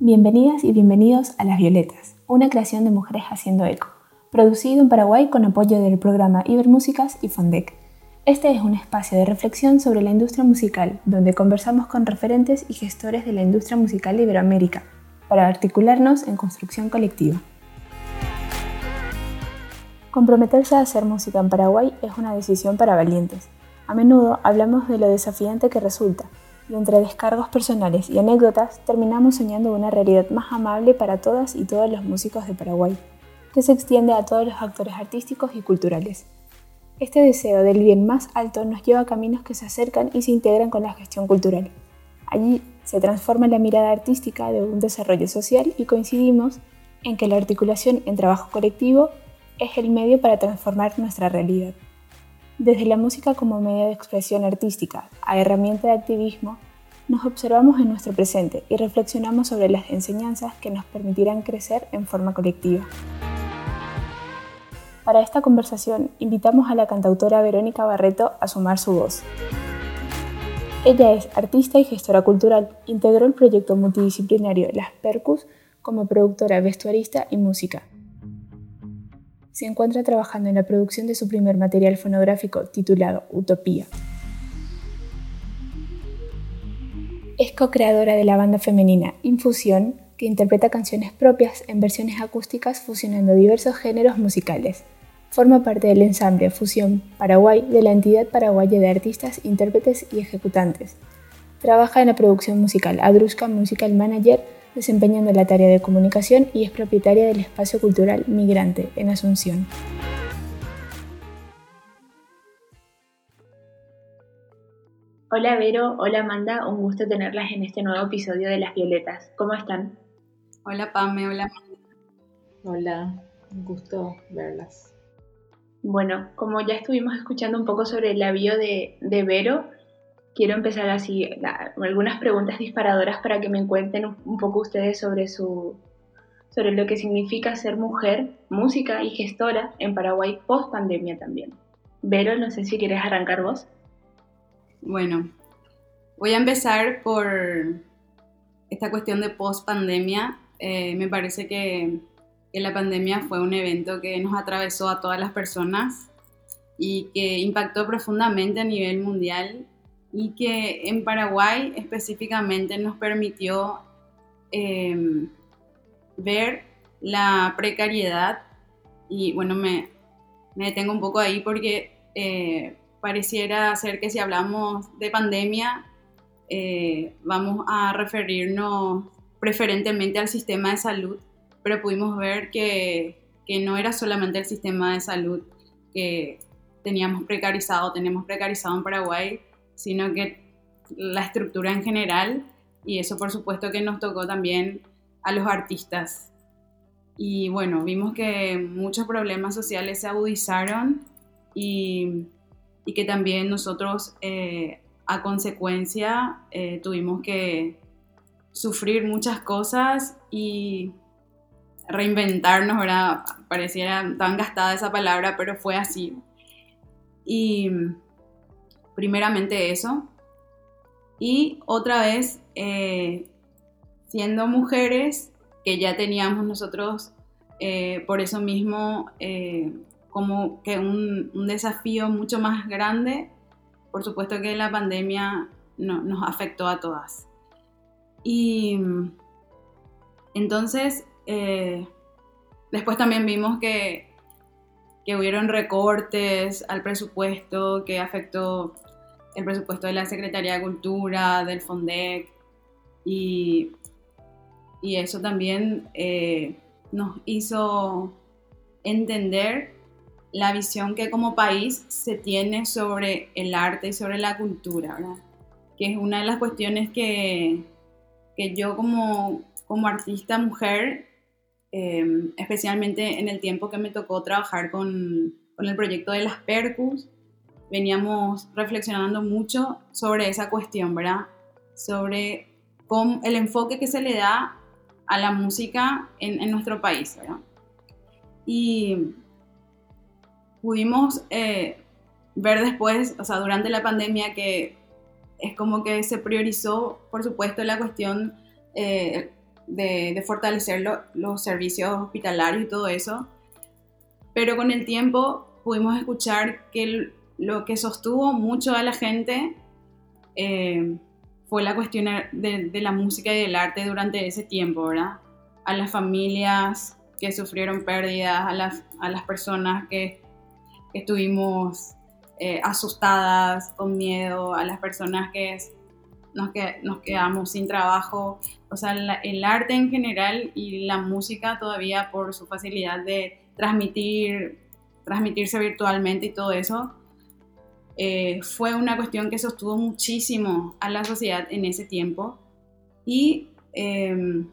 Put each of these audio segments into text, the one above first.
Bienvenidas y bienvenidos a Las Violetas, una creación de mujeres haciendo eco, producido en Paraguay con apoyo del programa Ibermúsicas y Fondec. Este es un espacio de reflexión sobre la industria musical, donde conversamos con referentes y gestores de la industria musical de Iberoamérica, para articularnos en construcción colectiva. Comprometerse a hacer música en Paraguay es una decisión para valientes. A menudo hablamos de lo desafiante que resulta, y entre descargos personales y anécdotas terminamos soñando una realidad más amable para todas y todos los músicos de Paraguay, que se extiende a todos los actores artísticos y culturales. Este deseo del bien más alto nos lleva a caminos que se acercan y se integran con la gestión cultural. Allí se transforma la mirada artística de un desarrollo social y coincidimos en que la articulación en trabajo colectivo es el medio para transformar nuestra realidad. Desde la música como medio de expresión artística a herramienta de activismo, nos observamos en nuestro presente y reflexionamos sobre las enseñanzas que nos permitirán crecer en forma colectiva. Para esta conversación invitamos a la cantautora Verónica Barreto a sumar su voz. Ella es artista y gestora cultural, integró el proyecto multidisciplinario Las Percus como productora, vestuarista y música, se encuentra trabajando en la producción de su primer material fonográfico titulado Utopía. Es co-creadora de la banda femenina Infusión, que interpreta canciones propias en versiones acústicas fusionando diversos géneros musicales. Forma parte del ensamble Fusión Paraguay de la entidad paraguaya de artistas, intérpretes y ejecutantes. Trabaja en la producción musical Adruska Musical Manager desempeñando la tarea de comunicación y es propietaria del espacio cultural Migrante en Asunción. Hola Vero, hola Amanda, un gusto tenerlas en este nuevo episodio de Las Violetas. ¿Cómo están? Hola Pame, hola Hola, un gusto verlas. Bueno, como ya estuvimos escuchando un poco sobre el avión de, de Vero, quiero empezar así, algunas preguntas disparadoras para que me cuenten un, poco ustedes sobre, su, sobre lo que significa ser mujer, música y gestora en Paraguay post pandemia también. Vero, no sé si quieres arrancar vos. Bueno, voy a empezar por esta cuestión de post pandemia. Eh, me parece que, la pandemia fue un evento que nos atravesó a todas las personas y que impactó profundamente a nivel mundial y que en Paraguay específicamente nos permitió em, ver la precariedad y bueno, me, me, detengo un poco ahí porque eh, pareciera ser que si hablamos de pandemia eh, vamos a referirnos preferentemente al sistema de salud, pero pudimos ver que, que no era solamente el sistema de salud que teníamos precarizado, tenemos precarizado en Paraguay, sino que la estructura en general y eso por supuesto que nos tocó también a los artistas. Y bueno, vimos que muchos problemas sociales se agudizaron y, y que también nosotros eh, a consecuencia eh, tuvimos que sufrir muchas cosas y reinventarnos, ¿verdad? Pareciera tan gastada esa palabra, pero fue así. Y primeramente eso. Y otra vez, eh, siendo mujeres, que ya teníamos nosotros, por eso mismo, como que un, desafío mucho más grande, por supuesto que la pandemia nos afectó a todas. Y entonces, después también vimos que, que hubieron recortes al presupuesto que afectó el presupuesto de la Secretaría de Cultura, del FONDEC, y, y eso también eh, nos hizo entender la visión que como país se tiene sobre el arte y sobre la cultura, ¿verdad? que es una de las cuestiones que, que yo como, como artista mujer, eh, especialmente en el tiempo que me tocó trabajar con, con el proyecto de las Percus, veníamos reflexionando mucho sobre esa cuestión, ¿verdad? Sobre cómo, el enfoque que se le da a la música en, nuestro país, ¿verdad? Y pudimos eh, ver después, o sea, durante la pandemia, que es como que se priorizó, por supuesto, la cuestión, eh, de, fortalecer los servicios hospitalarios y todo eso. Pero con el tiempo pudimos escuchar que lo que sostuvo mucho a la gente eh, fue la cuestión de, de, la música y del arte durante ese tiempo, ¿verdad? A las familias que sufrieron pérdidas, a las, a las personas que, estuvimos eh, asustadas, con miedo, a las personas que nos, que nos quedamos sin trabajo. O sea, el arte en general y la música todavía por su facilidad de transmitir, transmitirse virtualmente y todo eso, eh, fue una cuestión que sostuvo muchísimo a la sociedad en ese tiempo y em,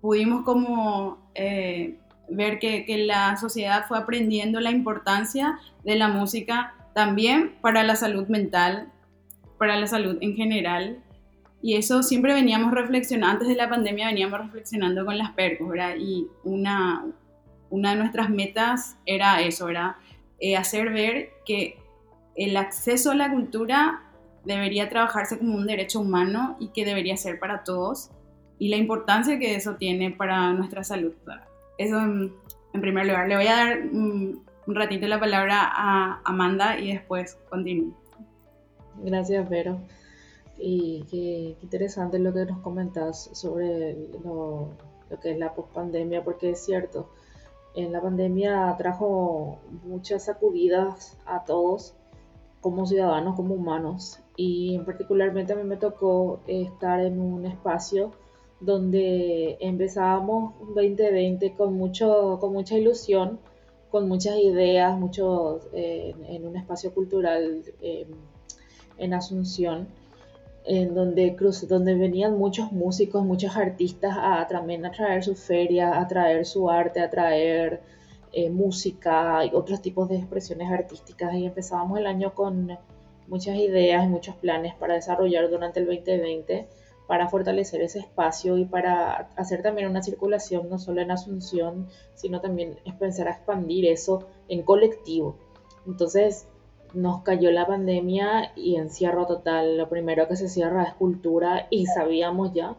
pudimos como eh, ver que, que, la sociedad fue aprendiendo la importancia de la música también para la salud mental, para la salud en general. Y eso siempre veníamos reflexionando, antes de la pandemia veníamos reflexionando con las percos, ¿verdad? Y una, una de nuestras metas era eso, ¿verdad? Eh, hacer ver que el acceso a la cultura debería trabajarse como un derecho humano y que debería ser para todos y la importancia que eso tiene para nuestra salud. Eso en, primer lugar. Le voy a dar un, ratito la palabra a Amanda y después continúo. Gracias, Vero. Y qué, interesante lo que nos comentas sobre lo, lo que es la pospandemia, porque es cierto, en la pandemia trajo muchas sacudidas a todos como ciudadanos, como humanos. Y particularmente a mí me tocó estar en un espacio donde empezábamos 2020 con, mucho, con mucha ilusión, con muchas ideas, muchos eh, en un espacio cultural em, en Asunción, en donde, donde venían muchos músicos, muchos artistas a, también a traer su feria, a traer su arte, a traer eh, música y otros tipos de expresiones artísticas. Y empezábamos el año con muchas ideas y muchos planes para desarrollar durante el 2020 para fortalecer ese espacio y para hacer también una circulación no solo en Asunción, sino también es pensar a expandir eso en colectivo. Entonces nos cayó la pandemia y encierro total. Lo primero que se cierra es cultura y sabíamos ya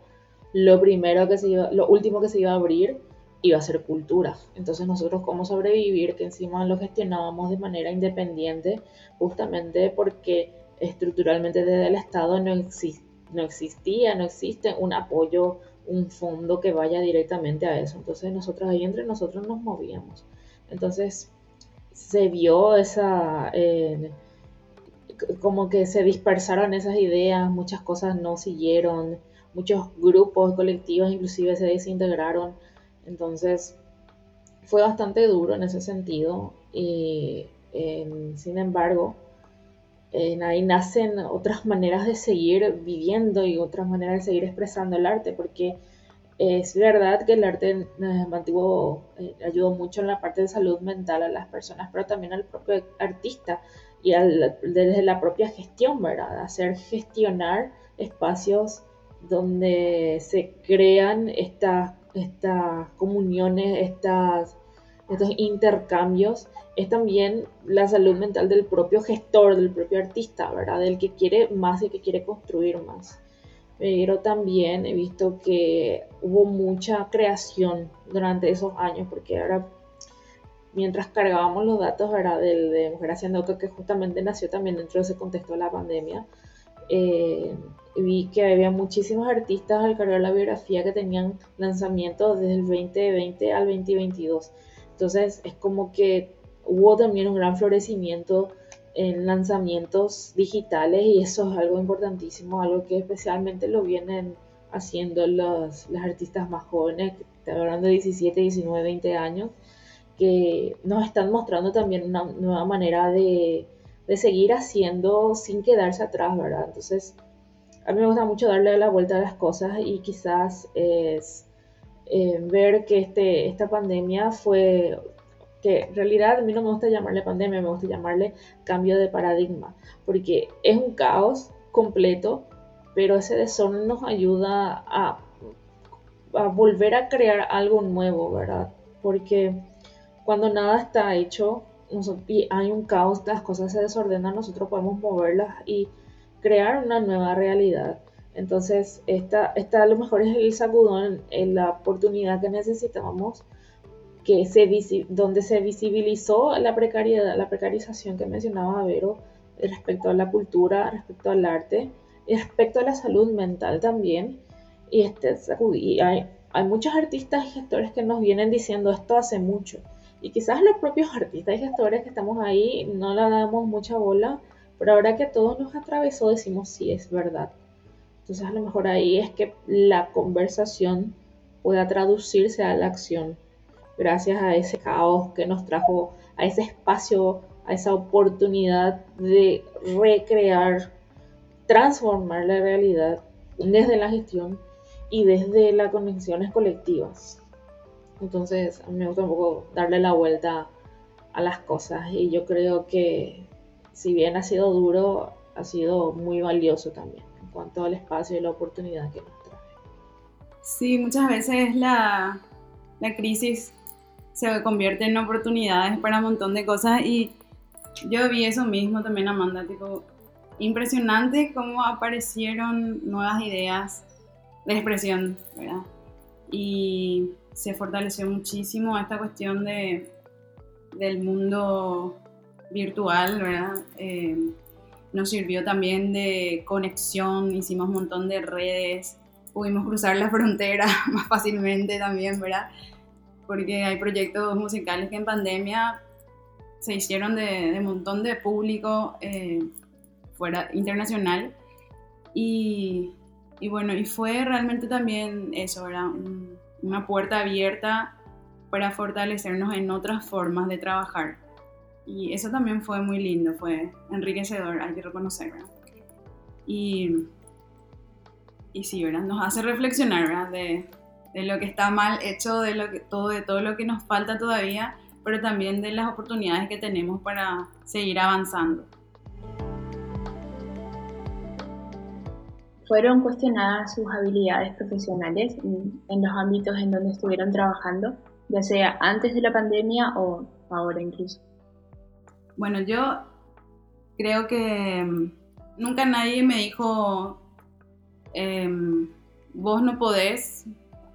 lo primero que se iba, lo último que se iba a abrir iba a ser cultura. Entonces nosotros cómo sobrevivir, que encima lo gestionábamos de manera independiente, justamente porque estructuralmente desde el Estado no, no existía, no existe un apoyo, un fondo que vaya directamente a eso. Entonces nosotros ahí entre nosotros nos movíamos. Entonces se vio esa... Eh, como que se dispersaron esas ideas, muchas cosas no siguieron, muchos grupos colectivos inclusive se desintegraron entonces, fue bastante duro en ese sentido. Y, sin embargo, ahí nacen otras maneras de seguir viviendo y otras maneras de seguir expresando el arte, porque es verdad que el arte eh, ayudó mucho en la parte de salud mental a las personas, pero también al propio artista y desde la propia gestión, ¿verdad? Hacer gestionar espacios donde se crean estas estas comuniones, estas, estos intercambios, es también la salud mental del propio gestor, del propio artista, ¿verdad? Del que quiere más y que quiere construir más. Pero también he visto que hubo mucha creación durante esos años, porque ahora, mientras cargábamos los datos, ¿verdad? Del, de Mujer Haciendo que justamente nació también dentro de ese contexto de la pandemia, eh, vi que había muchísimos artistas al cargar la biografía que tenían lanzamientos desde el 2020 al 2022. Entonces es como que hubo también un gran florecimiento en lanzamientos digitales y eso es algo importantísimo, algo que especialmente lo vienen haciendo los, los artistas más jóvenes, hablando de 17, 19, 20 años, que nos están mostrando también una nueva manera de, de seguir haciendo sin quedarse atrás, ¿verdad? Entonces, a mí me gusta mucho darle la vuelta a las cosas y quizás es eh, ver que este, esta pandemia fue, que en realidad a mí no me gusta llamarle pandemia, me gusta llamarle cambio de paradigma, porque es un caos completo, pero ese desorden nos ayuda a, a volver a crear algo nuevo, ¿verdad? Porque cuando nada está hecho y hay un caos, las cosas se desordenan, nosotros podemos moverlas y crear una nueva realidad. Entonces, esta, esta a lo mejor es el sacudón, en la oportunidad que necesitábamos, que se, donde se visibilizó la precariedad, la precarización que mencionaba Vero respecto a la cultura, respecto al arte y respecto a la salud mental también. Y, este, y hay, muchos artistas y gestores que nos vienen diciendo esto hace mucho. Y quizás los propios artistas y gestores que estamos ahí no le damos mucha bola, pero ahora que todo nos atravesó decimos sí, es verdad. Entonces a lo mejor ahí es que la conversación pueda traducirse a la acción, gracias a ese caos que nos trajo, a ese espacio, a esa oportunidad de recrear, transformar la realidad desde la gestión y desde las conexiones colectivas. Entonces a mí me gusta un poco darle la vuelta a las cosas y yo creo que si bien ha sido duro, ha sido muy valioso también cuanto al espacio y la oportunidad que nos trae. Sí, muchas veces la, la crisis se convierte en oportunidades para un montón de cosas y yo vi eso mismo también, Amanda, tipo, impresionante cómo aparecieron nuevas ideas de expresión, ¿verdad? Y se fortaleció muchísimo esta cuestión de, del mundo virtual, ¿verdad? Eh, nos sirvió también de conexión, hicimos un montón de redes, pudimos cruzar la frontera más fácilmente también, ¿verdad? Porque hay proyectos musicales que en pandemia se hicieron de, un montón de público eh, fuera internacional y, bueno, y fue realmente también eso, ¿verdad? una puerta abierta para fortalecernos en otras formas de trabajar y eso también fue muy lindo, fue enriquecedor, hay que reconocer, ¿verdad? Y, y sí, ¿verdad? Nos hace reflexionar, ¿verdad? De, de, lo que está mal hecho, de, lo que, todo, de todo lo que nos falta todavía, pero también de las oportunidades que tenemos para seguir avanzando. ¿Fueron cuestionadas sus habilidades profesionales en los ámbitos en donde estuvieron trabajando, ya sea antes de la pandemia o ahora incluso? Bueno, yo creo que mm, nunca nadie me dijo, em, vos no podés,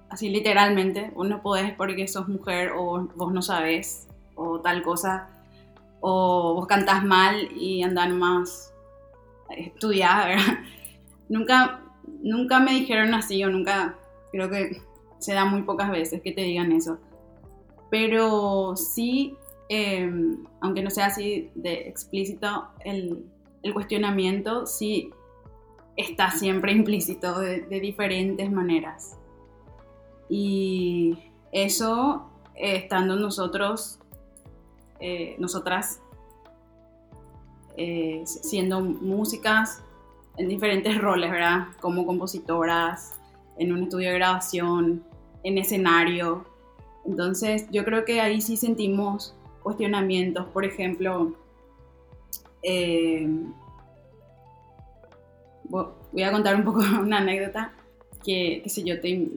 así literalmente, vos no podés porque sos mujer o vos no sabés o tal cosa, o vos cantás mal y andan más estudiar, ¿verdad? Nunca, nunca me dijeron así o nunca, creo que se da muy pocas veces que te digan eso. Pero sí Em, aunque no sea así de explícito, el, cuestionamiento sí está siempre implícito de, diferentes maneras. Y eso, estando nosotros, eh, nosotras, eh, siendo músicas en diferentes roles, ¿verdad? Como compositoras, en un estudio de grabación, en escenario. Entonces, yo creo que ahí sí sentimos cuestionamientos. Por ejemplo, eh, voy a contar un poco una anécdota que, si yo, te,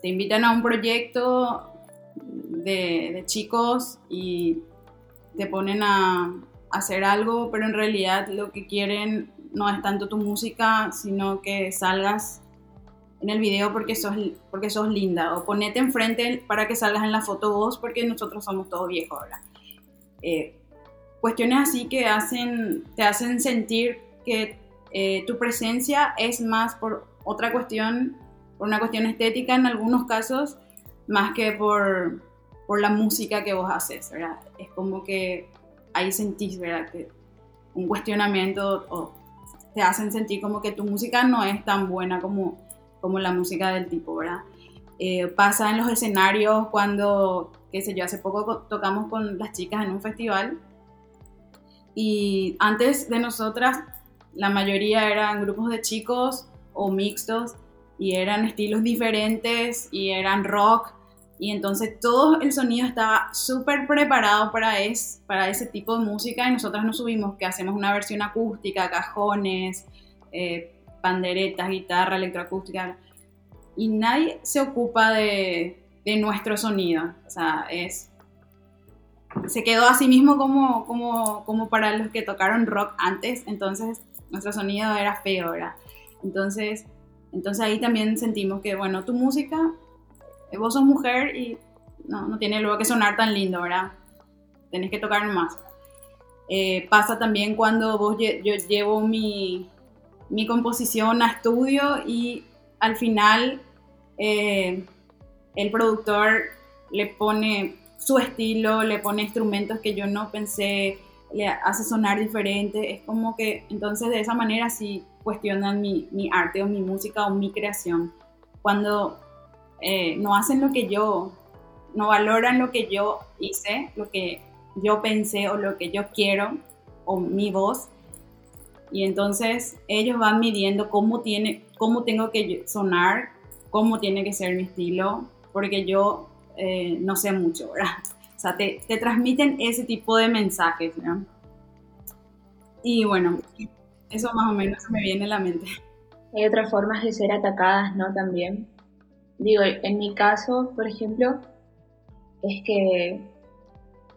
te, invitan a un proyecto de, chicos y te ponen a, hacer algo, pero en realidad lo que quieren no es tanto tu música, sino que salgas en el video porque sos, porque sos linda o ponete enfrente para que salgas en la foto vos porque nosotros somos todos viejos, ¿verdad? Eh, cuestiones así que hacen, te hacen sentir que eh, tu presencia es más por otra cuestión, por una cuestión estética en algunos casos, más que por, por la música que vos haces, ¿verdad? Es como que ahí sentís, ¿verdad? Que un cuestionamiento o te hacen sentir como que tu música no es tan buena como, como la música del tipo, ¿verdad? Eh, pasa en los escenarios cuando qué sé yo, hace poco tocamos con las chicas en un festival y antes de nosotras la mayoría eran grupos de chicos o mixtos y eran estilos diferentes y eran rock. Y entonces todo el sonido estaba súper preparado para, es, para ese tipo de música y nosotras nos subimos que hacemos una versión acústica, cajones, eh, panderetas, guitarra, electroacústica. Y nadie se ocupa de, de nuestro sonido. O sea, es, se quedó así mismo como, como, como para los que tocaron rock antes, entonces nuestro sonido era feo, ¿verdad? Entonces, Entonces ahí también sentimos que, bueno, tu música, eh, vos sos mujer y no, no tiene luego que sonar tan lindo, ¿verdad? Tenés que tocar más. Eh, pasa también cuando vos yo llevo mi, mi, composición a estudio y al final eh, el productor le pone su estilo, le pone instrumentos que yo no pensé, le hace sonar diferente. Es como que entonces de esa manera sí cuestionan mi, mi arte o mi música o mi creación. Cuando eh, no hacen lo que yo, no valoran lo que yo hice, lo que yo pensé o lo que yo quiero o mi voz. Y entonces ellos van midiendo cómo, tiene, cómo tengo que sonar, cómo tiene que ser mi estilo, porque yo eh, no sé mucho, ¿verdad? O sea, te, te, transmiten ese tipo de mensajes, ¿no? Y bueno, eso más o menos me viene a la mente. Hay otras formas de ser atacadas, ¿no? También. Digo, en mi caso, por ejemplo, es que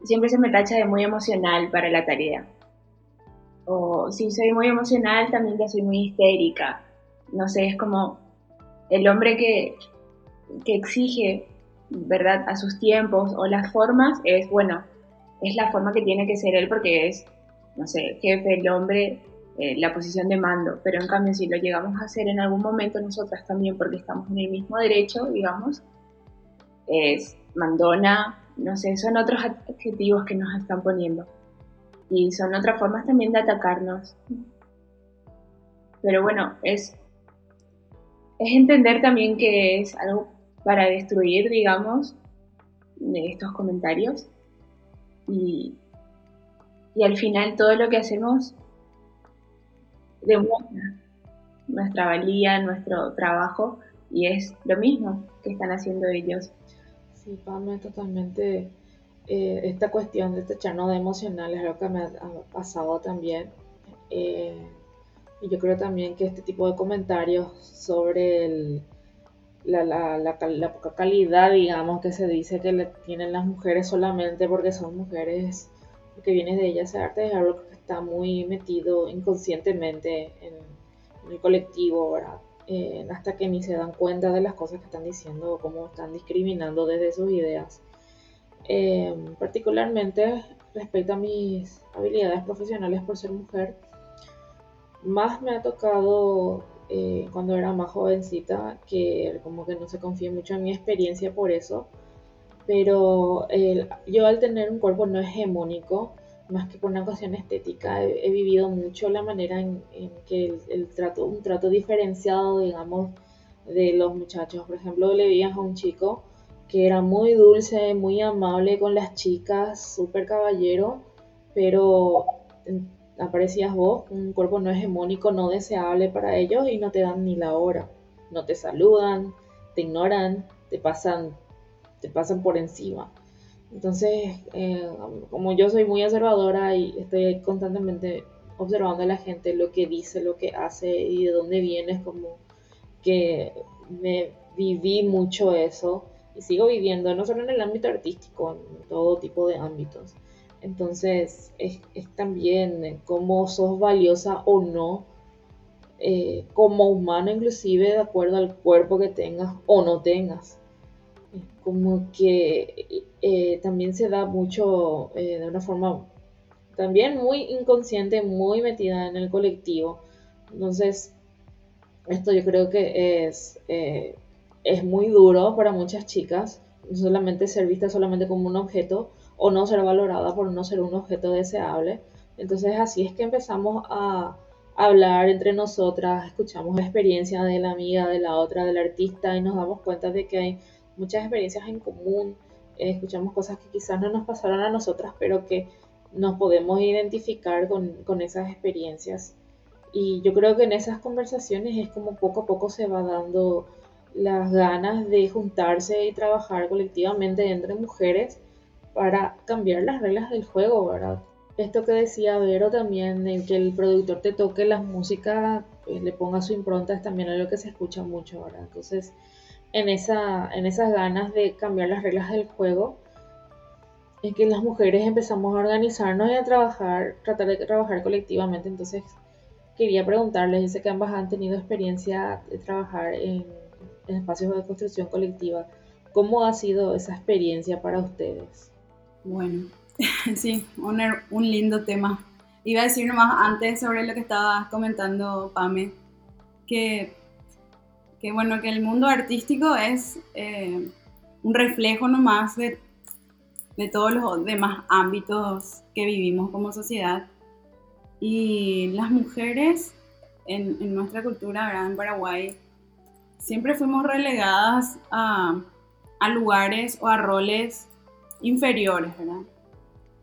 siempre se me tacha de muy emocional para la tarea. O si soy muy emocional, también ya soy muy histérica. No sé, es como el hombre que, que exige, ¿verdad?, a sus tiempos o las formas, es, bueno, es la forma que tiene que ser él porque es, no sé, jefe, el hombre, eh, la posición de mando. Pero en cambio, si lo llegamos a hacer en algún momento nosotras también, porque estamos en el mismo derecho, digamos, es mandona, no sé, son otros adjetivos que nos están poniendo. Y son otras formas también de atacarnos. Pero bueno, es, es entender también que es algo para destruir, digamos, estos comentarios. Y, y al final todo lo que hacemos demuestra nuestra valía, nuestro trabajo, y es lo mismo que están haciendo ellos. Sí, Pame, totalmente. Eh, esta cuestión de techarnos de emocional es algo que me ha, pasado también. Eh, y yo creo también que este tipo de comentarios sobre la, la, la, poca calidad, digamos, que se dice que tienen las mujeres solamente porque son mujeres, porque viene de ellas arte, es algo que está muy metido inconscientemente en, en el colectivo, ¿verdad? Eh, hasta que ni se dan cuenta de las cosas que están diciendo o cómo están discriminando desde sus ideas. Eh, particularmente respecto a mis habilidades profesionales por ser mujer, más me ha tocado eh, cuando era más jovencita, que como que no se confía mucho en mi experiencia por eso, pero yo al tener un cuerpo no hegemónico, más que por una cuestión estética, he, vivido mucho la manera en, que el, trato, un trato diferenciado, digamos, de los muchachos. Por ejemplo, le veías a un chico que era muy dulce, muy amable con las chicas, súper caballero, pero aparecías vos, un cuerpo no hegemónico, no deseable para ellos y no te dan ni la hora. No te saludan, te ignoran, te pasan, te pasan por encima. Entonces, eh, como yo soy muy observadora y estoy constantemente observando a la gente, lo que dice, lo que hace y de dónde viene, es como que me viví mucho eso y sigo viviendo, no solo en el ámbito artístico, en todo tipo de ámbitos. Entonces, es, también cómo sos valiosa o no, eh, como humano inclusive, de acuerdo al cuerpo que tengas o no tengas como que eh, también se da mucho eh, de una forma también muy inconsciente, muy metida en el colectivo. Entonces, esto yo creo que es, eh, es muy duro para muchas chicas, no solamente ser vista solamente como un objeto o no ser valorada por no ser un objeto deseable. Entonces así es que empezamos a hablar entre nosotras, escuchamos la experiencia de la amiga, de la otra, del artista y nos damos cuenta de que hay muchas experiencias en común, eh, escuchamos cosas que quizás no nos pasaron a nosotras, pero que nos podemos identificar con, con, esas experiencias. Y yo creo que en esas conversaciones es como poco a poco se va dando las ganas de juntarse y trabajar colectivamente entre mujeres para cambiar las reglas del juego, ¿verdad? Esto que decía Vero también, en que el productor te toque las músicas, pues, le ponga su impronta, es también algo que se escucha mucho, ¿verdad? Entonces, en, esa, en esas ganas de cambiar las reglas del juego, es que las mujeres empezamos a organizarnos y a trabajar, tratar de trabajar colectivamente. Entonces, quería preguntarles, dice que ambas han tenido experiencia de trabajar en, espacios de construcción colectiva. ¿Cómo ha sido esa experiencia para ustedes? Bueno, sí, un, lindo tema. Iba a decir nomás antes sobre lo que estabas comentando, Pame, que, que bueno, que el mundo artístico es eh, un reflejo nomás de, de todos los demás ámbitos que vivimos como sociedad y las mujeres en, nuestra cultura, en Paraguay, siempre fuimos relegadas a, lugares o a roles inferiores, ¿verdad?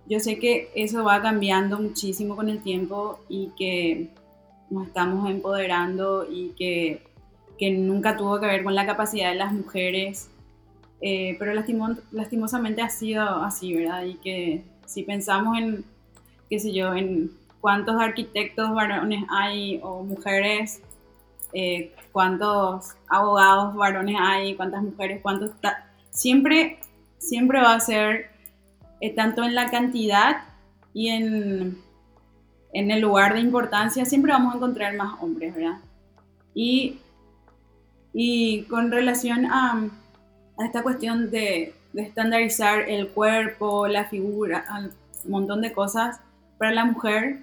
Yo sé que eso va cambiando muchísimo con el tiempo y que nos estamos empoderando y que, nunca tuvo que ver con la capacidad de las mujeres, eh, pero lastimosamente ha sido así, ¿verdad? Y que si pensamos en, qué sé yo, en cuántos arquitectos varones hay o mujeres, eh, cuántos abogados varones hay, cuántas mujeres, cuántos... Siempre, siempre va a ser, eh, tanto en la cantidad y en, en el lugar de importancia, siempre vamos a encontrar más hombres, ¿verdad? Y, y con relación a, a esta cuestión de, de estandarizar el cuerpo, la figura, un montón de cosas, para la mujer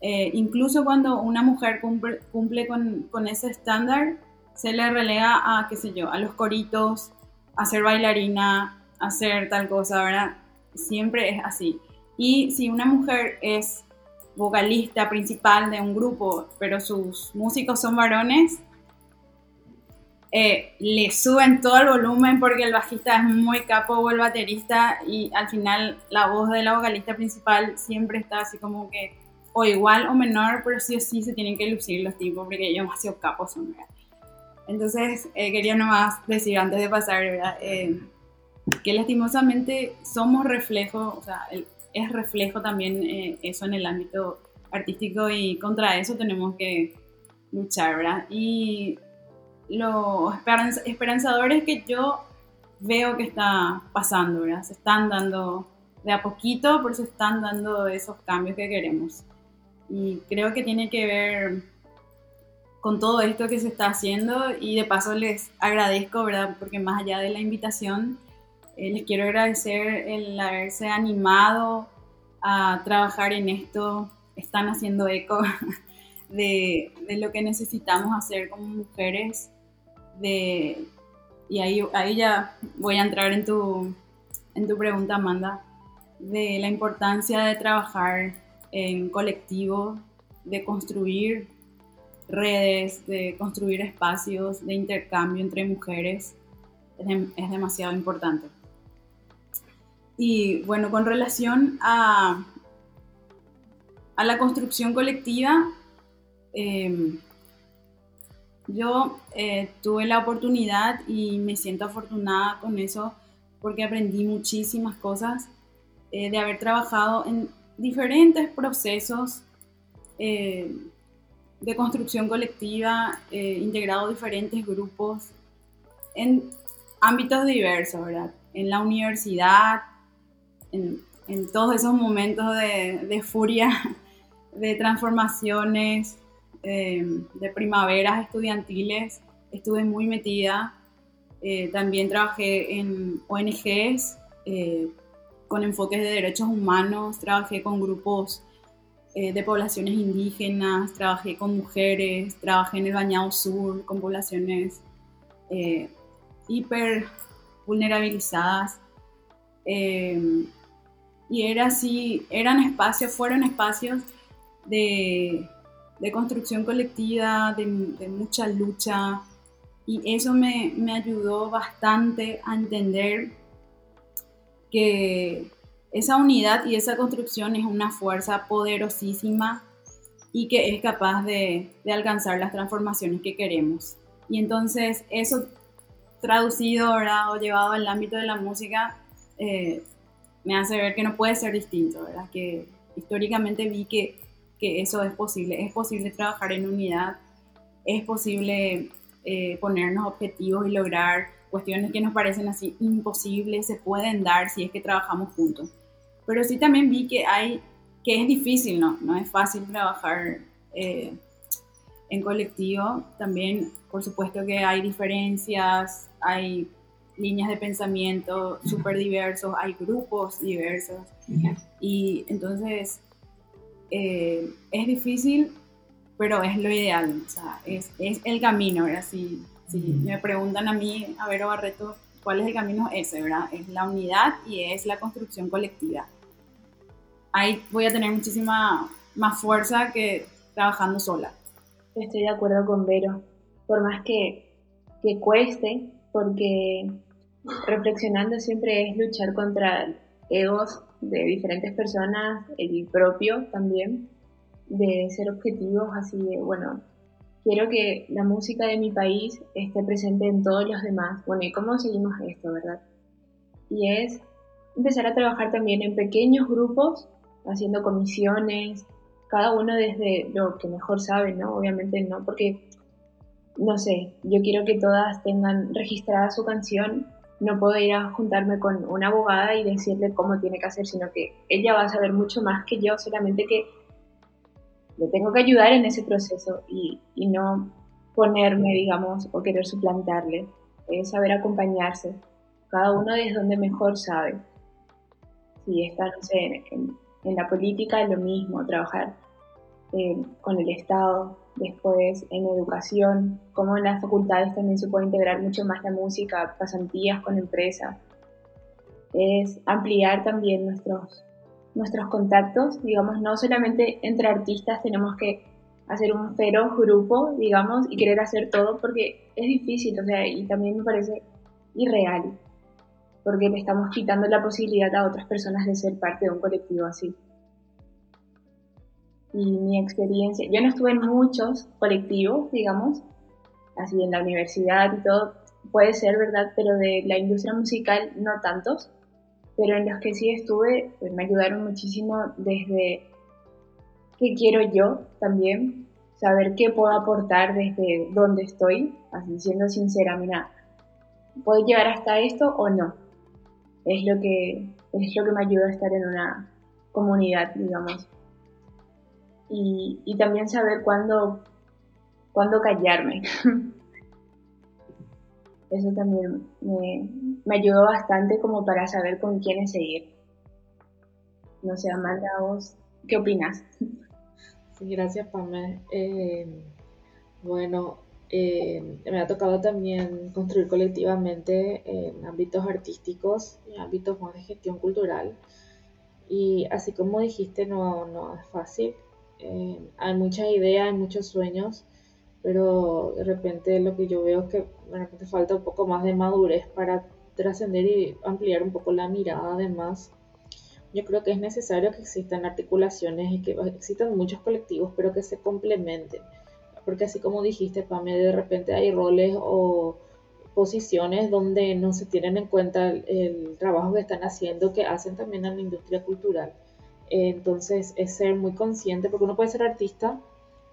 eh, incluso cuando una mujer cumple, con, ese estándar, se le relega a, qué sé yo, a los coritos, a ser bailarina, hacer tal cosa, ¿verdad? Siempre es así. Y si una mujer es vocalista principal de un grupo, pero sus músicos son varones, eh, le suben todo el volumen porque el bajista es muy capo o el baterista y al final la voz de la vocalista principal siempre está así como que o igual o menor, pero sí o sí se tienen que lucir los tipos porque ellos demasiado capos son, Entonces, eh, quería nomás decir antes de pasar, eh, que lastimosamente somos reflejo, o sea, es reflejo también eh, eso en el ámbito artístico y contra eso tenemos que luchar, ¿verdad? Y lo esperanzador es que yo veo que está pasando, ¿verdad? Se están dando de a poquito, pero se están dando esos cambios que queremos. Y creo que tiene que ver con todo esto que se está haciendo y de paso les agradezco, ¿verdad? Porque más allá de la invitación, eh, les quiero agradecer el haberse animado a trabajar en esto. Están haciendo eco de, lo que necesitamos hacer como mujeres. De, y ahí, ahí ya voy a entrar en tu, en tu pregunta, Amanda, de la importancia de trabajar en colectivo, de construir redes, de construir espacios de intercambio entre mujeres, es, demasiado importante. Y bueno, con relación a, a la construcción colectiva, em, yo eh, tuve la oportunidad y me siento afortunada con eso porque aprendí muchísimas cosas eh, de haber trabajado en diferentes procesos eh, de construcción colectiva, integrado diferentes grupos en ámbitos diversos, ¿verdad? En la universidad, en, todos esos momentos de, furia, de transformaciones, eh, de primaveras estudiantiles, estuve muy metida. también trabajé en ONGs con enfoques de derechos humanos, trabajé con grupos eh, de poblaciones indígenas, trabajé con mujeres, trabajé en el Bañado Sur con poblaciones eh, hiper vulnerabilizadas. Eh, y era así, eran espacios, fueron espacios de, construcción colectiva, de, mucha lucha, y eso me, me ayudó bastante a entender que esa unidad y esa construcción es una fuerza poderosísima y que es capaz de, alcanzar las transformaciones que queremos. Y entonces eso traducido o llevado al ámbito de la música eh, me hace ver que no puede ser distinto, ¿verdad? que históricamente vi que, que, eso es posible, es posible trabajar en unidad, es posible eh, ponernos objetivos y lograr cuestiones que nos parecen así imposibles se pueden dar si es que trabajamos juntos. Pero sí también vi que hay, que es difícil, ¿no? No es fácil trabajar eh, en colectivo también, por supuesto que hay diferencias, hay líneas de pensamiento súper diversos, hay grupos diversos. Y entonces eh, es difícil, pero es lo ideal, o sea, es, es el camino, ¿verdad? Si, si me preguntan a mí, a ver, Barreto, ¿cuál es el camino? Ese, ¿verdad? Es la unidad y es la construcción colectiva. Ahí voy a tener muchísima más fuerza que trabajando sola. Estoy de acuerdo con Vero, por más que, que cueste, porque reflexionando siempre es luchar contra egos de diferentes personas, el propio también, de ser objetivos así de, bueno, quiero que la música de mi país esté presente en todos los demás. Bueno, ¿y cómo seguimos esto, verdad? Y es empezar a trabajar también en pequeños grupos, haciendo comisiones, cada uno desde lo que mejor sabe, ¿no? Obviamente no, porque, no sé, yo quiero que todas tengan registrada su canción no puedo ir a juntarme con una abogada y decirle cómo tiene que hacer, sino que ella va a saber mucho más que yo, solamente que le tengo que ayudar en ese proceso y, no ponerme, digamos, o querer suplantarle, es saber acompañarse, cada uno desde donde mejor sabe. Si está, no sé, en, la política, es lo mismo, trabajar eh, con el Estado, después en educación, como en las facultades también se puede integrar mucho más la música, pasantías con empresas. Es ampliar también nuestros, nuestros contactos, digamos, no solamente entre artistas tenemos que hacer un feroz grupo, digamos, y querer hacer todo porque es difícil, o sea, y también me parece irreal, porque le estamos quitando la posibilidad a otras personas de ser parte de un colectivo así y mi experiencia, yo no estuve en muchos colectivos, digamos, así en la universidad y todo, puede ser verdad, pero de la industria musical no tantos, pero en los que sí estuve, pues me ayudaron muchísimo desde qué quiero yo también, saber qué puedo aportar desde donde estoy, así siendo sincera, mira, ¿puedo llegar hasta esto o no? Es lo que, es lo que me ayuda a estar en una comunidad, digamos y, también saber cuándo, cuándo callarme. Eso también me, me, ayudó bastante como para saber con quiénes seguir. No sé, Amanda, vos, ¿qué opinas? Sí, gracias, Pamela. Eh, bueno, eh, me ha tocado también construir colectivamente en ámbitos artísticos y ámbitos más de gestión cultural. Y así como dijiste, no, no es fácil. Eh, hay muchas ideas, hay muchos sueños, pero de repente lo que yo veo es que de falta un poco más de madurez para trascender y ampliar un poco la mirada además. Yo creo que es necesario que existan articulaciones y que existan muchos colectivos, pero que se complementen. Porque así como dijiste, Pame, de repente hay roles o posiciones donde no se tienen en cuenta el, el trabajo que están haciendo, que hacen también a la industria cultural. Entonces es ser muy consciente, porque uno puede ser artista,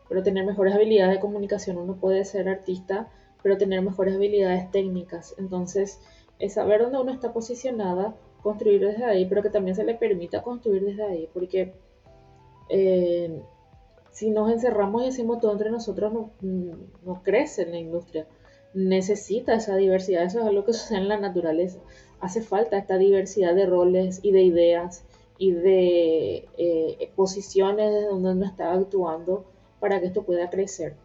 pero tener mejores habilidades de comunicación, uno puede ser artista, pero tener mejores habilidades técnicas. Entonces es saber dónde uno está posicionada, construir desde ahí, pero que también se le permita construir desde ahí, porque eh, si nos encerramos y decimos todo entre nosotros, no, no crece la industria. Necesita esa diversidad, eso es algo que sucede en la naturaleza. Hace falta esta diversidad de roles y de ideas y de eh, posiciones desde donde uno está actuando para que esto pueda crecer.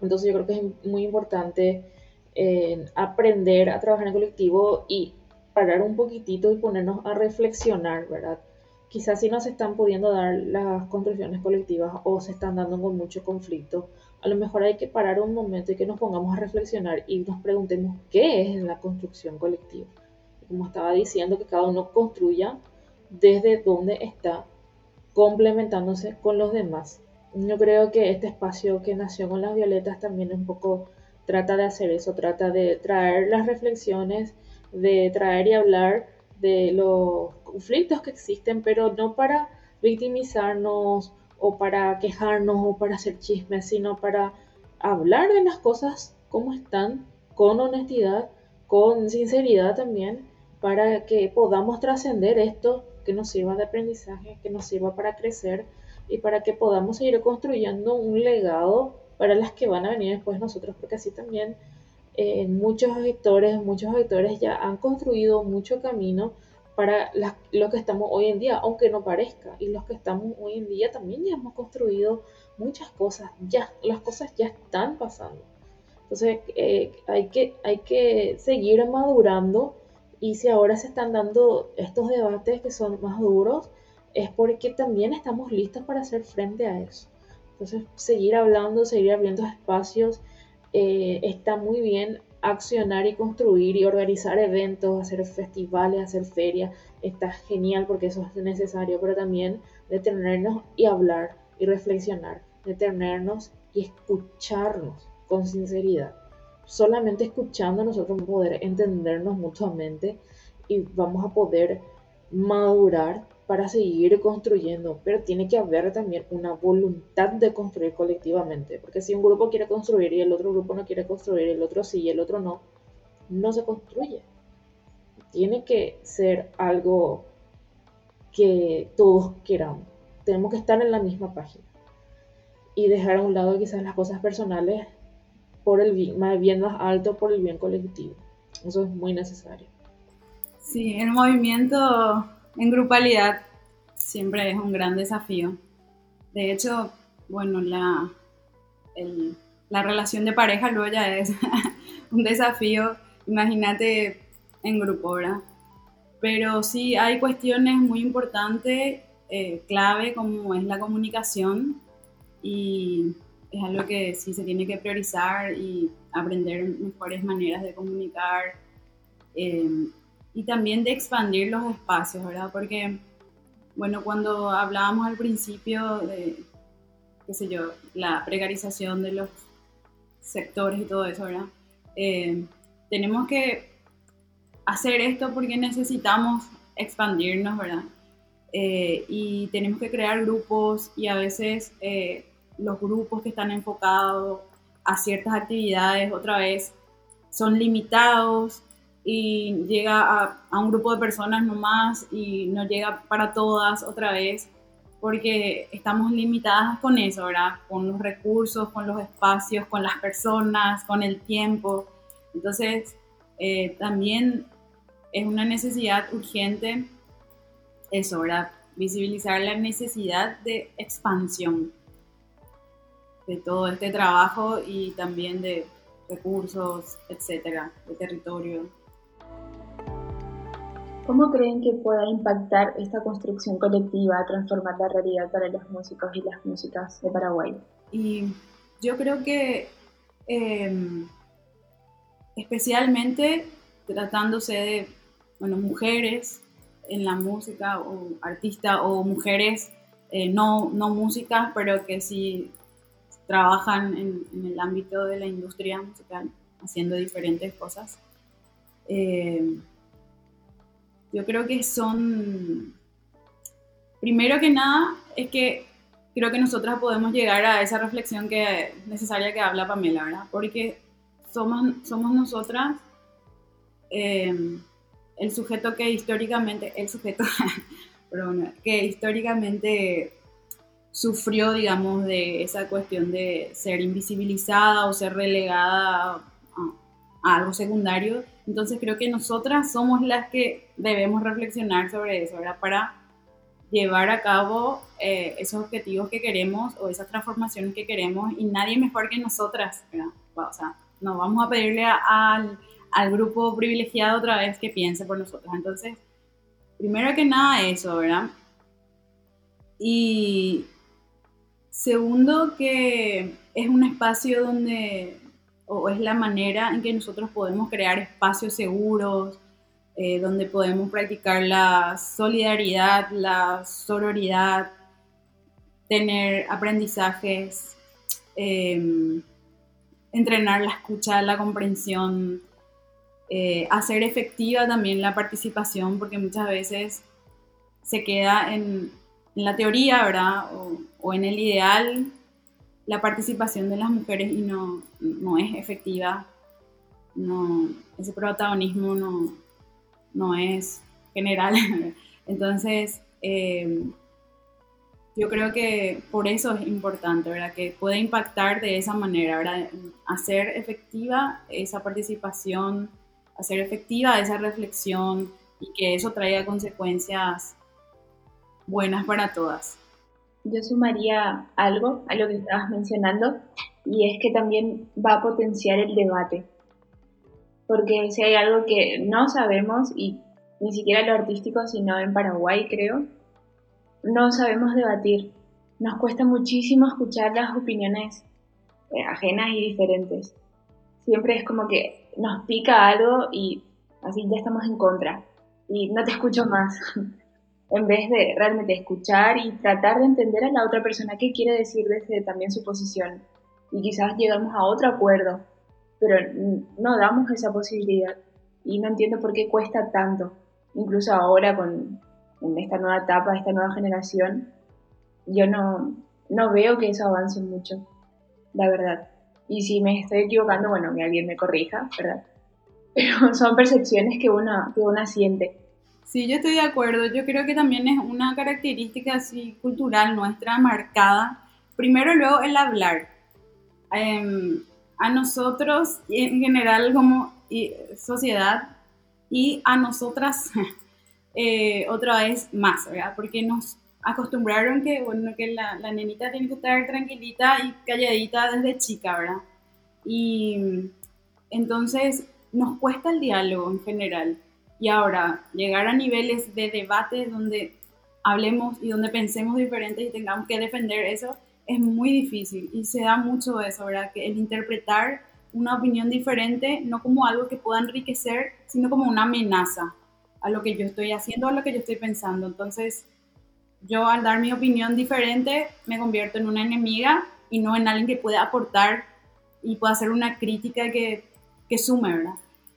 Entonces yo creo que es muy importante eh, aprender a trabajar en colectivo y parar un poquitito y ponernos a reflexionar, ¿verdad? Quizás si no se están pudiendo dar las construcciones colectivas o se están dando con mucho conflicto, a lo mejor hay que parar un momento y que nos pongamos a reflexionar y nos preguntemos qué es la construcción colectiva. Como estaba diciendo, que cada uno construya desde donde está complementándose con los demás. Yo creo que este espacio que nació con las violetas también un poco trata de hacer eso, trata de traer las reflexiones, de traer y hablar de los conflictos que existen, pero no para victimizarnos o para quejarnos o para hacer chismes, sino para hablar de las cosas como están, con honestidad, con sinceridad también, para que podamos trascender esto que nos sirva de aprendizaje, que nos sirva para crecer y para que podamos seguir construyendo un legado para las que van a venir después nosotros, porque así también eh, muchos actores, muchos actores ya han construido mucho camino para lo que estamos hoy en día, aunque no parezca, y los que estamos hoy en día también ya hemos construido muchas cosas, ya, las cosas ya están pasando. Entonces eh, hay, que, hay que seguir madurando y si ahora se están dando estos debates que son más duros, es porque también estamos listos para hacer frente a eso. Entonces, seguir hablando, seguir abriendo espacios, eh, está muy bien accionar y construir y organizar eventos, hacer festivales, hacer ferias, está genial porque eso es necesario, pero también detenernos y hablar y reflexionar, detenernos y escucharnos con sinceridad. Solamente escuchando nosotros vamos a poder entendernos mutuamente y vamos a poder madurar para seguir construyendo, pero tiene que haber también una voluntad de construir colectivamente, porque si un grupo quiere construir y el otro grupo no quiere construir, el otro sí y el otro no, no se construye. Tiene que ser algo que todos queramos. Tenemos que estar en la misma página y dejar a un lado quizás las cosas personales por el bien más, bien más alto, por el bien colectivo. Eso es muy necesario. Sí, el movimiento en grupalidad siempre es un gran desafío. De hecho, bueno, la, la relación de pareja luego ya es un desafío, imagínate en grupo, ¿verdad? Pero sí hay cuestiones muy importantes, eh, clave, como es la comunicación y es algo que sí se tiene que priorizar y aprender mejores maneras de comunicar. Eh, y también de expandir los espacios, ¿verdad? Porque, bueno, cuando hablábamos al principio de, qué sé yo, la precarización de los sectores y todo eso, ¿verdad? Eh, tenemos que hacer esto porque necesitamos expandirnos, ¿verdad? Eh, y tenemos que crear grupos y a veces eh, los grupos que están enfocados a ciertas actividades otra vez son limitados y llega a, un grupo de personas nomás y no llega para todas otra vez, porque estamos limitadas con eso, ¿verdad? Con los recursos, con los espacios, con las personas, con el tiempo. Entonces, eh, también es una necesidad urgente eso, ¿verdad? Visibilizar la necesidad de expansión de todo este trabajo y también de recursos, etcétera, de territorio. ¿Cómo creen que pueda impactar esta construcción colectiva a transformar la realidad para los músicos y las músicas de Paraguay? Y yo creo que em, especialmente tratándose de bueno, mujeres en la música o artistas o mujeres eh, no, no músicas, pero que sí trabajan en, el ámbito de la industria musical haciendo diferentes cosas. Eh, yo creo que son, primero que nada, es que creo que nosotras podemos llegar a esa reflexión que necesaria que habla Pamela. Porque somos, somos nosotras eh, el sujeto que históricamente, el sujeto, que históricamente sufrió, digamos, de esa cuestión de ser invisibilizada o ser relegada a algo secundario entonces creo que nosotras somos las que debemos reflexionar sobre eso, ¿verdad? Para llevar a cabo eh, esos objetivos que queremos o esas transformaciones que queremos y nadie mejor que nosotras, ¿verdad? O sea, no vamos a pedirle al, al grupo privilegiado otra vez que piense por nosotros. Entonces, primero que nada eso, ¿verdad? Y segundo que es un espacio donde o es la manera en que nosotros podemos crear espacios seguros, eh, donde podemos practicar la solidaridad, la sororidad, tener aprendizajes, em, entrenar la escucha, la comprensión, eh, hacer efectiva también la participación, porque muchas veces se queda en, la teoría, ¿verdad? o en el ideal la participación de las mujeres y no, no es efectiva, no, ese protagonismo no, no es general. Entonces, eh, yo creo que por eso es importante, ¿verdad? Que puede impactar de esa manera, ¿verdad? Hacer efectiva esa participación, hacer efectiva esa reflexión y que eso traiga consecuencias buenas para todas. Yo sumaría algo a lo que estabas mencionando y es que también va a potenciar el debate. Porque si hay algo que no sabemos, y ni siquiera lo artístico, sino en Paraguay creo, no sabemos debatir. Nos cuesta muchísimo escuchar las opiniones eh, ajenas y diferentes. Siempre es como que nos pica algo y así ya estamos en contra. Y no te escucho más. en vez de realmente escuchar y tratar de entender a la otra persona qué quiere decir desde también su posición. Y quizás llegamos a otro acuerdo, pero no damos esa posibilidad. Y no entiendo por qué cuesta tanto. Incluso ahora con esta nueva etapa, esta nueva generación, yo no, no veo que eso avance mucho, la verdad. Y si me estoy equivocando, bueno, que alguien me corrija, ¿verdad? Pero son percepciones que uno, que uno siente. Sí, yo estoy de acuerdo. Yo creo que también es una característica así cultural nuestra marcada. Primero, luego el hablar. Em, a nosotros, en general, como sociedad, y a nosotras eh, otra vez más, ¿verdad? Porque nos acostumbraron que, bueno, que la, la, nenita tiene que estar tranquilita y calladita desde chica, ¿verdad? Y entonces nos cuesta el diálogo en general. Y ahora, llegar a niveles de debate donde hablemos y donde pensemos diferentes y tengamos que defender eso, es muy difícil. Y se da mucho eso, ¿verdad? Que el interpretar una opinión diferente no como algo que pueda enriquecer, sino como una amenaza a lo que yo estoy haciendo, a lo que yo estoy pensando. Entonces, yo al dar mi opinión diferente, me convierto en una enemiga y no en alguien que pueda aportar y pueda hacer una crítica que, que sume, ¿verdad?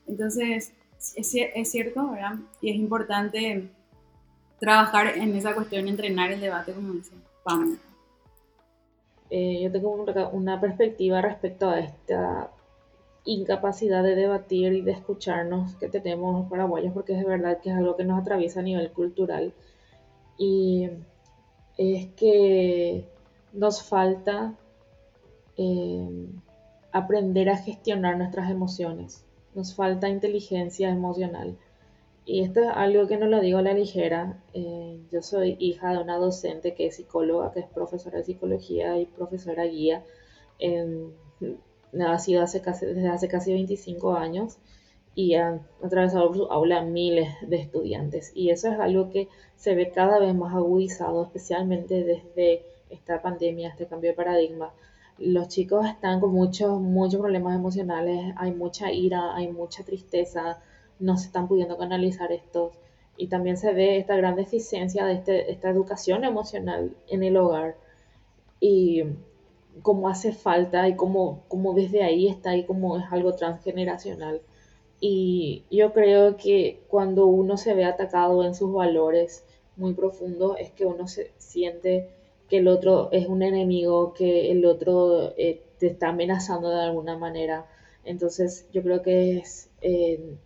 Entonces, es, es cierto, ¿verdad? Y es importante trabajar en esa cuestión, entrenar el debate, como dice Pamela. Eh, yo tengo una perspectiva respecto a esta incapacidad de debatir y de escucharnos que tenemos los paraguayos, porque es de verdad que es algo que nos atraviesa a nivel cultural. Y es que nos falta eh, aprender a gestionar nuestras emociones, nos falta inteligencia emocional. Y esto es algo que no lo digo a la ligera. Eh, yo soy hija de una docente que es psicóloga, que es profesora de psicología y profesora guía en ha sido hace casi, desde hace casi 25 años y han atravesado por su aula miles de estudiantes. Y eso es algo que se ve cada vez más agudizado, especialmente desde esta pandemia, este cambio de paradigma. Los chicos están con muchos, muchos problemas emocionales, hay mucha ira, hay mucha tristeza, no se están pudiendo canalizar estos. Y también se ve esta gran deficiencia de este, esta educación emocional en el hogar. Y cómo hace falta y cómo, desde ahí está ahí como es algo transgeneracional. Y yo creo que cuando uno se ve atacado en sus valores muy profundos es que uno se siente que el otro es un enemigo, que el otro eh, te está amenazando de alguna manera. Entonces yo creo que es eh,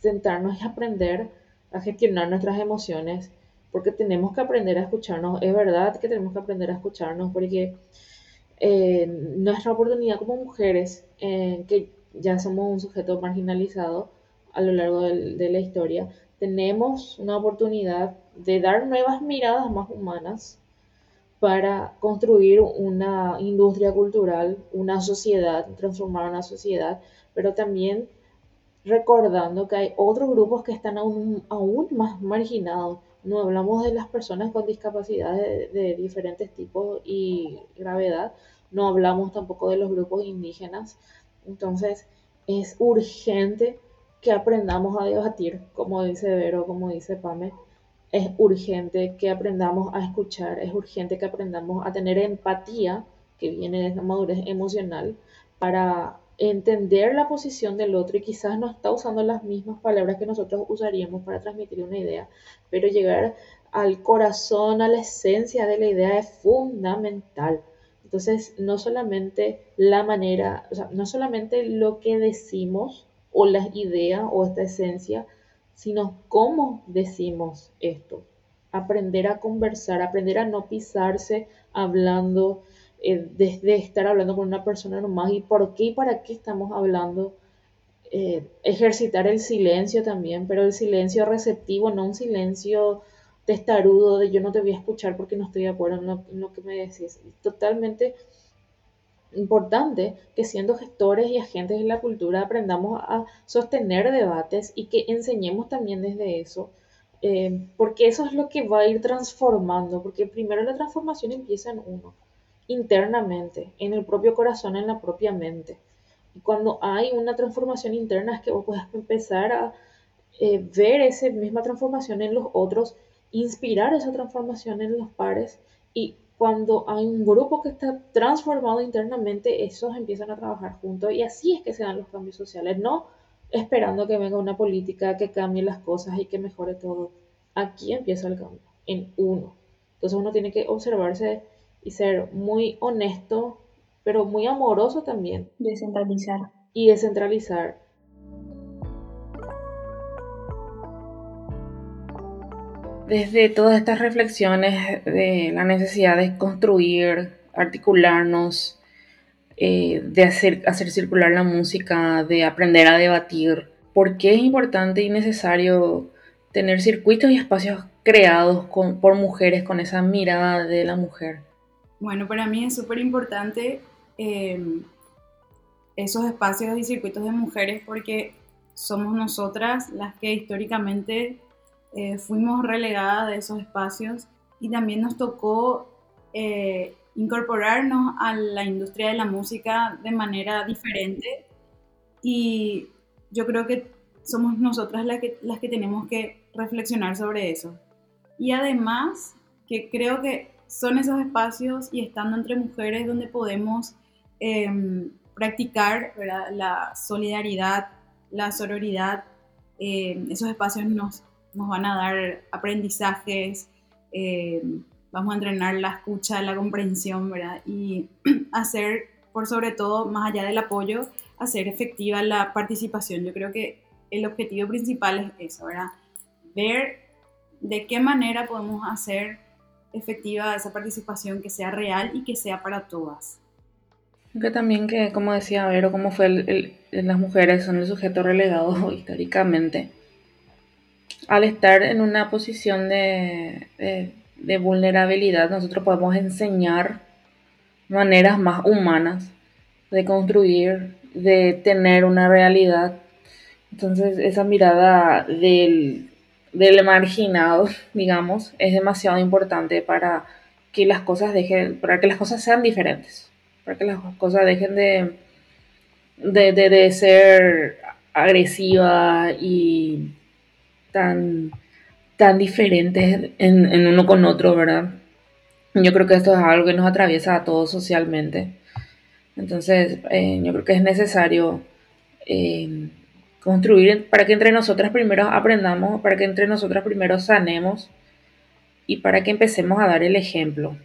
sentarnos y aprender a gestionar nuestras emociones, porque tenemos que aprender a escucharnos. Es verdad que tenemos que aprender a escucharnos, porque eh, nuestra oportunidad como mujeres, eh, que ya somos un sujeto marginalizado a lo largo de, la historia, tenemos una oportunidad de dar nuevas miradas más humanas para construir una industria cultural, una sociedad, transformar una sociedad, pero también recordando que hay otros grupos que están aún, más marginados. No hablamos de las personas con discapacidades de, de diferentes tipos y gravedad, no hablamos tampoco de los grupos indígenas. Entonces es urgente que aprendamos a debatir, como dice Vero, como dice Pame. Es urgente que aprendamos a escuchar, es urgente que aprendamos a tener empatía, que viene de esa madurez emocional, para entender la posición del otro y quizás no está usando las mismas palabras que nosotros usaríamos para transmitir una idea, pero llegar al corazón, a la esencia de la idea es fundamental. Entonces, no solamente la manera, o sea, no solamente lo que decimos o la idea o esta esencia, sino cómo decimos esto. aprender a conversar, aprender a no pisarse hablando, eh, desde estar hablando con una persona nomás y por qué y para qué estamos hablando. Eh, ejercitar el silencio también, pero el silencio receptivo, no un silencio testarudo de yo no te voy a escuchar porque no estoy de acuerdo en lo, en lo que me decís. Totalmente importante que siendo gestores y agentes de la cultura aprendamos a sostener debates y que enseñemos también desde eso, eh, porque eso es lo que va a ir transformando, porque primero la transformación empieza en uno, internamente, en el propio corazón, en la propia mente. Y cuando hay una transformación interna es que vos puedes empezar a eh, ver esa misma transformación en los otros, inspirar esa transformación en los pares y cuando hay un grupo que está transformado internamente, esos empiezan a trabajar juntos y así es que se dan los cambios sociales, no esperando que venga una política que cambie las cosas y que mejore todo. Aquí empieza el cambio, en uno. Entonces uno tiene que observarse y ser muy honesto, pero muy amoroso también. Descentralizar. Y descentralizar. Desde todas estas reflexiones de la necesidad de construir, articularnos, eh, de hacer, hacer circular la música, de aprender a debatir, ¿por qué es importante y necesario tener circuitos y espacios creados por mujeres con esa mirada de la mujer? Bueno, para mí es súper importante em, esos espacios y circuitos de mujeres porque somos nosotras las que históricamente eh, fuimos relegadas de esos espacios y también nos tocó eh, incorporarnos a la industria de la música de manera diferente y yo creo que somos nosotras las que, las que tenemos que reflexionar sobre eso. Y además que creo que son esos espacios y estando entre mujeres donde podemos em, practicar la solidaridad, la sororidad. Em, esos espacios nos nos van a dar aprendizajes, eh, vamos a entrenar la escucha, la comprensión, ¿verdad? Y hacer, por sobre todo, más allá del apoyo, hacer efectiva la participación. Yo creo que el objetivo principal es eso, ¿verdad? Ver de qué manera podemos hacer efectiva esa participación que sea real y que sea para todas. Que también que, como decía Vero, como fue el, las mujeres son el sujeto relegado históricamente al estar en una posición de, vulnerabilidad, nosotros podemos enseñar maneras más humanas de construir, de tener una realidad. Entonces, esa mirada del, del marginado, digamos, es demasiado importante para que las cosas dejen, para que las cosas sean diferentes, para que las cosas dejen de, de, de ser agresivas y tan, tan diferentes en, uno con otro, ¿verdad? Yo creo que esto es algo que nos atraviesa a todos socialmente. Entonces, eh, yo creo que es necesario eh, construir para que entre nosotras primero aprendamos, para que entre nosotras primero sanemos y para que empecemos a dar el ejemplo.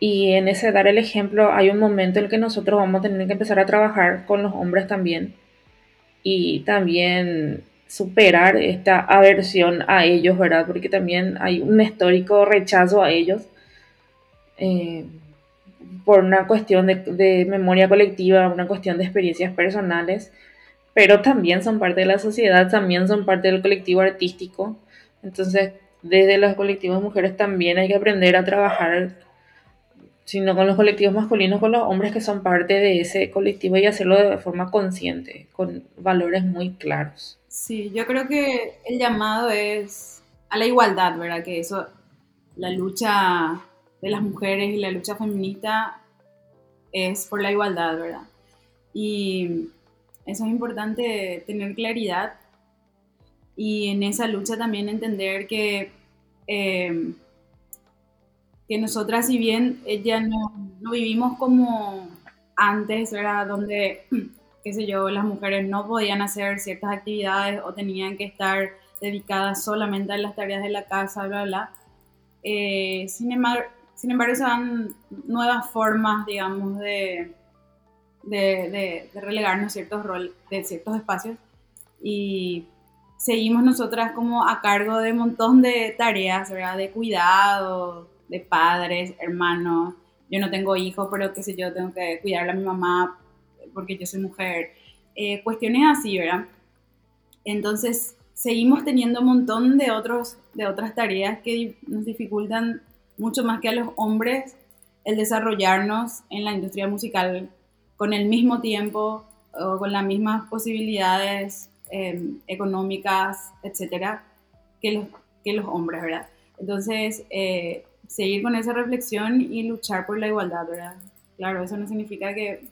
Y en ese dar el ejemplo hay un momento en el que nosotros vamos a tener que empezar a trabajar con los hombres también y también superar esta aversión a ellos, ¿verdad? Porque también hay un histórico rechazo a ellos eh, por una cuestión de, memoria colectiva, una cuestión de experiencias personales, pero también son parte de la sociedad, también son parte del colectivo artístico. Entonces, desde los colectivos mujeres también hay que aprender a trabajar, sino con los colectivos masculinos, con los hombres que son parte de ese colectivo y hacerlo de forma consciente, con valores muy claros. Sí, yo creo que el llamado es a la igualdad, ¿verdad? Que eso, la lucha de las mujeres y la lucha feminista es por la igualdad, ¿verdad? Y eso es importante tener claridad y en esa lucha también entender que, eh, que nosotras, si bien ya no, no vivimos como antes, ¿verdad? Donde qué sé yo, las mujeres no podían hacer ciertas actividades o tenían que estar dedicadas solamente a las tareas de la casa, bla, bla. Eh, sin, embargo, sin embargo, se dan nuevas formas, digamos, de, de, de, relegarnos ciertos roles, de ciertos espacios. Y seguimos nosotras como a cargo de un montón de tareas, ¿verdad? De cuidado, de padres, hermanos. Yo no tengo hijos, pero qué sé yo, tengo que cuidar a mi mamá porque yo soy mujer. Eh, cuestiones así, ¿verdad? Entonces, seguimos teniendo un montón de, otros, de otras tareas que nos dificultan mucho más que a los hombres el desarrollarnos en la industria musical con el mismo tiempo o con las mismas posibilidades em, económicas, etcétera, que los, que los hombres, ¿verdad? Entonces, eh, seguir con esa reflexión y luchar por la igualdad, ¿verdad? Claro, eso no significa que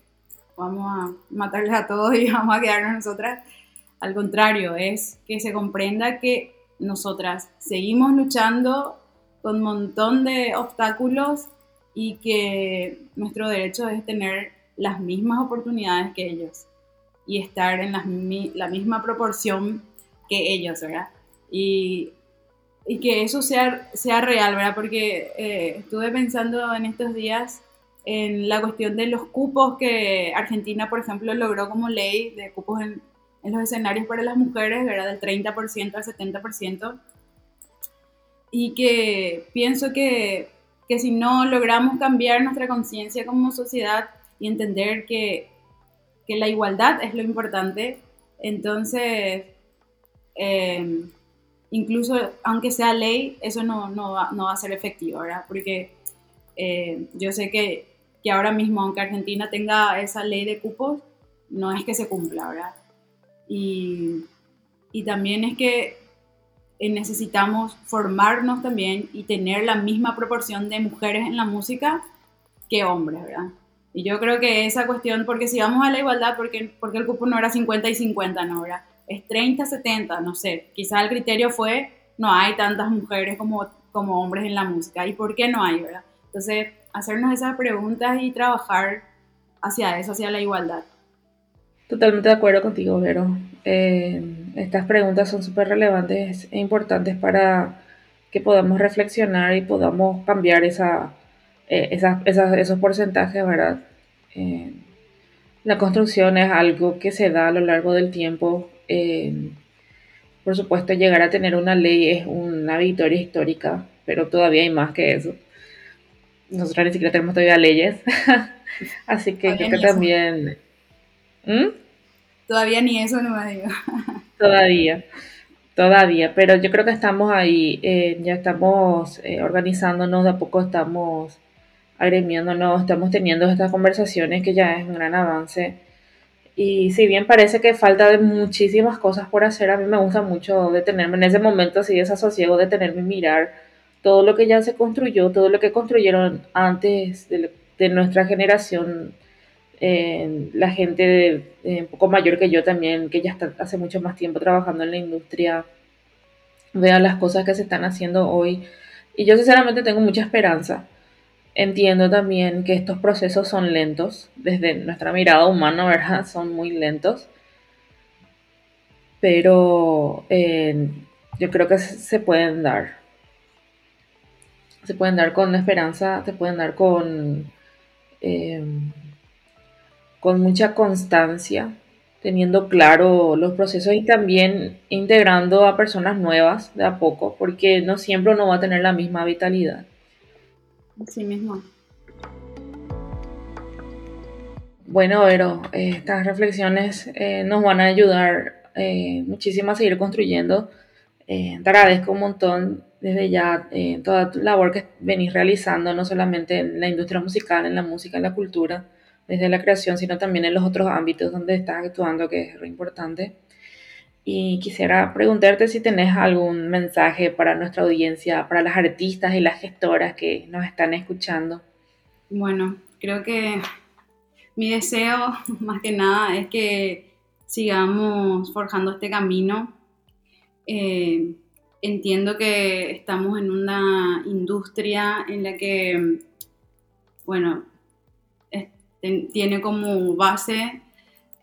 vamos a matarles a todos y vamos a quedarnos nosotras. Al contrario, es que se comprenda que nosotras seguimos luchando con un montón de obstáculos y que nuestro derecho es tener las mismas oportunidades que ellos y estar en la, la misma proporción que ellos, ¿verdad? Y, y, que eso sea, sea real, ¿verdad? Porque eh, estuve pensando en estos días en la cuestión de los cupos que Argentina, por ejemplo, logró como ley de cupos en, en los escenarios para las mujeres, ¿verdad? Del 30% al 70%. Y que pienso que, que si no logramos cambiar nuestra conciencia como sociedad y entender que, que, la igualdad es lo importante, entonces, eh, incluso aunque sea ley, eso no, no, va, no va a ser efectivo, ¿verdad? Porque eh, yo sé que que ahora mismo, aunque Argentina tenga esa ley de cupos, no es que se cumpla, ¿verdad? Y, y también es que eh, necesitamos formarnos también y tener la misma proporción de mujeres en la música que hombres, ¿verdad? Y yo creo que esa cuestión, porque si vamos a la igualdad, porque, porque el cupo no era 50 y 50, ¿no? ¿verdad? Es 30, 70, no sé. Quizás el criterio fue, no hay tantas mujeres como, como hombres en la música. ¿Y por qué no hay, verdad? Entonces, hacernos esas preguntas y trabajar hacia eso, hacia la igualdad. Totalmente de acuerdo contigo, Vero. Eh, estas preguntas son súper relevantes e importantes para que podamos reflexionar y podamos cambiar esa, eh, esos porcentajes, ¿verdad? Eh, la construcción es algo que se da a lo largo del tiempo. Por supuesto, llegar a tener una ley es una victoria histórica, pero todavía hay más que eso nosotros ni siquiera tenemos todavía leyes. Así que creo que también... ¿Mm? Todavía ni eso no me digo. todavía, todavía, pero yo creo que estamos ahí, eh, ya estamos eh, organizándonos, de a poco estamos agremiándonos, estamos teniendo estas conversaciones que ya es un gran avance. Y si bien parece que falta de muchísimas cosas por hacer, a mí me gusta mucho detenerme en ese momento así desasosiego, detenerme y mirar todo lo que ya se construyó, todo lo que construyeron antes de, nuestra generación, eh, la gente eh, un poco mayor que yo también, que ya está hace mucho más tiempo trabajando en la industria, vean las cosas que se están haciendo hoy. Y yo sinceramente tengo mucha esperanza. Entiendo también que estos procesos son lentos, desde nuestra mirada humana, ¿verdad? Son muy lentos. Pero eh, yo creo que se pueden dar se pueden dar con esperanza, se pueden dar con, em, con mucha constancia, teniendo claro los procesos y también integrando a personas nuevas de a poco, porque no siempre uno va a tener la misma vitalidad. Sí mismo. Bueno, pero estas reflexiones eh, nos van a ayudar eh, muchísimo a seguir construyendo. Eh, te agradezco un montón desde ya eh, toda tu labor que venís realizando, no solamente en la industria musical, en la música, en la cultura, desde la creación, sino también en los otros ámbitos donde estás actuando, que es muy importante. Y quisiera preguntarte si tenés algún mensaje para nuestra audiencia, para las artistas y las gestoras que nos están escuchando. Bueno, creo que mi deseo más que nada es que sigamos forjando este camino. Eh, entiendo que estamos en una industria en la que, bueno, tiene como base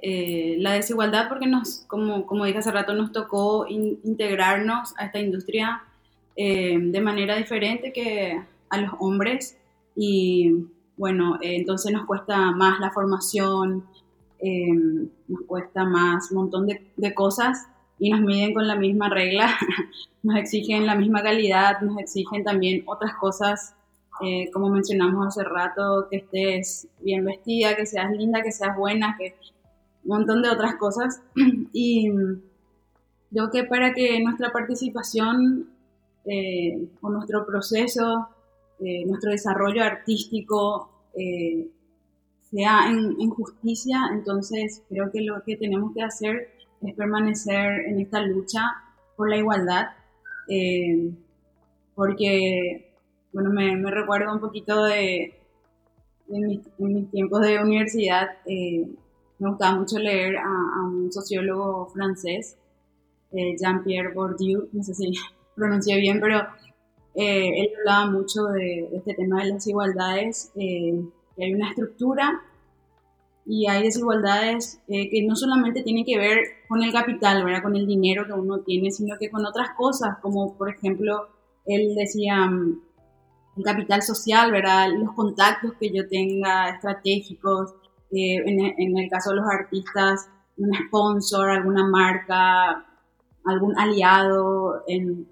eh, la desigualdad porque nos, como, como dije hace rato, nos tocó integrarnos a esta industria eh, de manera diferente que a los hombres. Y bueno, eh, entonces nos cuesta más la formación, nos cuesta más un montón de, de cosas y nos miden con la misma regla, nos exigen la misma calidad, nos exigen también otras cosas, eh, como mencionamos hace rato, que estés bien vestida, que seas linda, que seas buena, que un montón de otras cosas. Y creo que para que nuestra participación eh, o nuestro proceso, eh, nuestro desarrollo artístico sea en, en justicia, entonces creo que lo que tenemos que hacer es permanecer en esta lucha por la igualdad, eh, porque, bueno, me, me, recuerdo un poquito de, de mis, en mis tiempos de universidad, eh, me gustaba mucho leer a, un sociólogo francés, eh, Jean-Pierre Bourdieu, no sé si pronuncié bien, pero él hablaba mucho de, de, este tema de las igualdades, que hay una estructura y hay desigualdades eh, que no solamente tienen que ver con el capital, ¿verdad? con el dinero que uno tiene, sino que con otras cosas, como por ejemplo, él decía, mm, el capital social, ¿verdad? los contactos que yo tenga estratégicos, eh, en, en, el caso de los artistas, un sponsor, alguna marca, algún aliado en,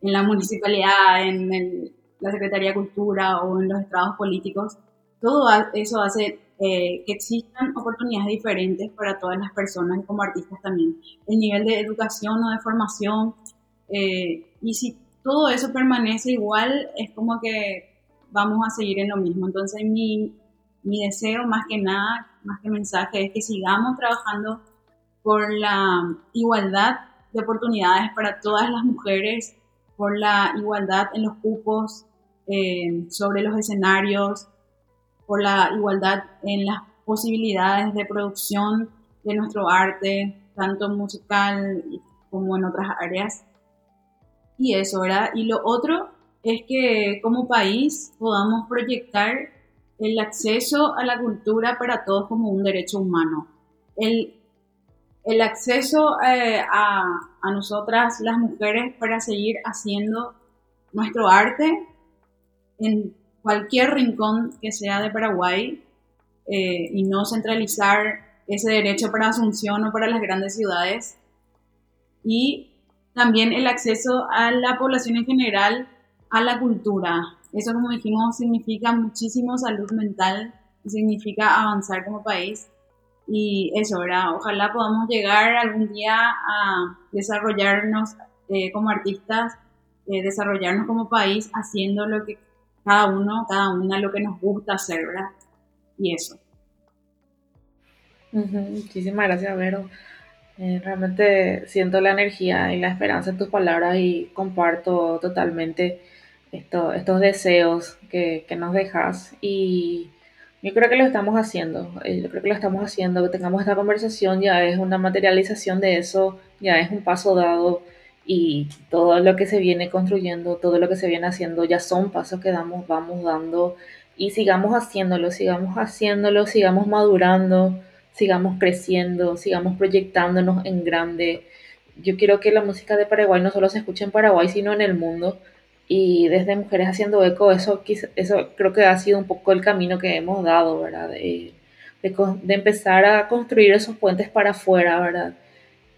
en la municipalidad, en el, la Secretaría de Cultura o en los estados políticos. Todo eso hace eh, que existan oportunidades diferentes para todas las personas como artistas también. El nivel de educación o de formación, eh, y si todo eso permanece igual, es como que vamos a seguir en lo mismo. Entonces mi, mi deseo más que nada, más que mensaje, es que sigamos trabajando por la igualdad de oportunidades para todas las mujeres, por la igualdad en los cupos, eh, sobre los escenarios, por la igualdad en las posibilidades de producción de nuestro arte, tanto musical como en otras áreas. Y eso, ¿verdad? Y lo otro es que como país podamos proyectar el acceso a la cultura para todos como un derecho humano. El, el acceso eh, a, a nosotras, las mujeres, para seguir haciendo nuestro arte en cualquier rincón que sea de Paraguay eh, y no centralizar ese derecho para Asunción o para las grandes ciudades. Y también el acceso a la población en general a la cultura. Eso, como dijimos, significa muchísimo salud mental significa avanzar como país. Y eso, ¿verdad? Ojalá podamos llegar algún día a desarrollarnos eh, como artistas, eh, desarrollarnos como país haciendo lo que cada uno, cada una lo que nos gusta hacer, ¿verdad? Y eso. Muchísimas gracias, Vero. Eh, realmente siento la energía y la esperanza en tus palabras y comparto totalmente esto, estos deseos que, que, nos dejas. Y yo creo que lo estamos haciendo. Eh, yo creo que lo estamos haciendo. Que tengamos esta conversación ya es una materialización de eso, ya es un paso dado y todo lo que se viene construyendo, todo lo que se viene haciendo, ya son pasos que damos, vamos dando y sigamos haciéndolo, sigamos haciéndolo, sigamos madurando, sigamos creciendo, sigamos proyectándonos en grande. Yo quiero que la música de Paraguay no solo se escuche en Paraguay, sino en el mundo. Y desde Mujeres Haciendo Eco, eso, eso creo que ha sido un poco el camino que hemos dado, ¿verdad? De, de, empezar a construir esos puentes para afuera, ¿verdad?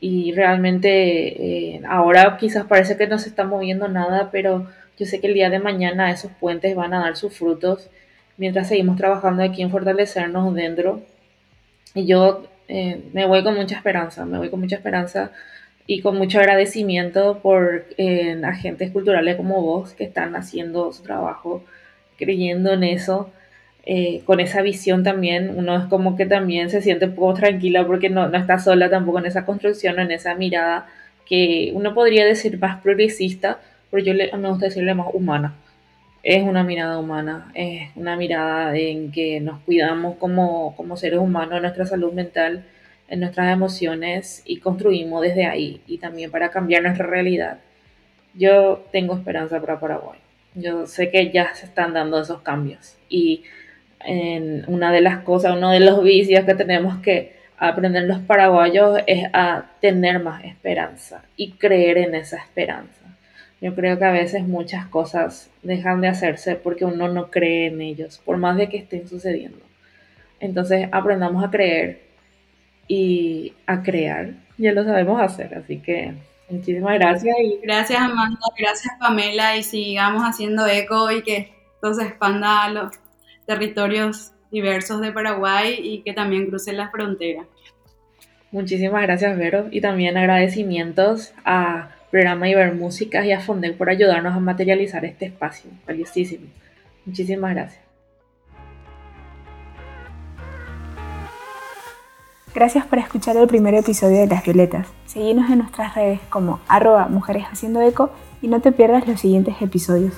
y realmente eh, ahora quizás parece que no se está moviendo nada, pero yo sé que el día de mañana esos puentes van a dar sus frutos mientras seguimos trabajando aquí en fortalecernos dentro. Y yo eh, me voy con mucha esperanza, me voy con mucha esperanza y con mucho agradecimiento por eh, agentes culturales como vos que están haciendo su trabajo, creyendo en eso eh, con esa visión también, uno es como que también se siente un poco tranquila porque no, no está sola tampoco en esa construcción, en esa mirada que uno podría decir más progresista, pero yo le, me gusta decirle más humana. Es una mirada humana, es una mirada en que nos cuidamos como, como seres humanos, nuestra salud mental, en nuestras emociones y construimos desde ahí y también para cambiar nuestra realidad. Yo tengo esperanza para Paraguay. Yo sé que ya se están dando esos cambios y en una de las cosas, uno de los vicios que tenemos que aprender los paraguayos es a tener más esperanza y creer en esa esperanza. Yo creo que a veces muchas cosas dejan de hacerse porque uno no cree en ellos, por más de que estén sucediendo. Entonces aprendamos a creer y a crear ya lo sabemos hacer, así que muchísimas gracias. Y... Gracias Amanda, gracias Pamela y sigamos haciendo eco y que esto se expanda a los territorios diversos de Paraguay y que también crucen la frontera. Muchísimas gracias Vero y también agradecimientos a Programa Iber Músicas y a Fondec por ayudarnos a materializar este espacio. Valiosísimo. Muchísimas gracias. Gracias por escuchar el primer episodio de Las Violetas. Seguinos en nuestras redes como arroba mujeres haciendo eco y no te pierdas los siguientes episodios.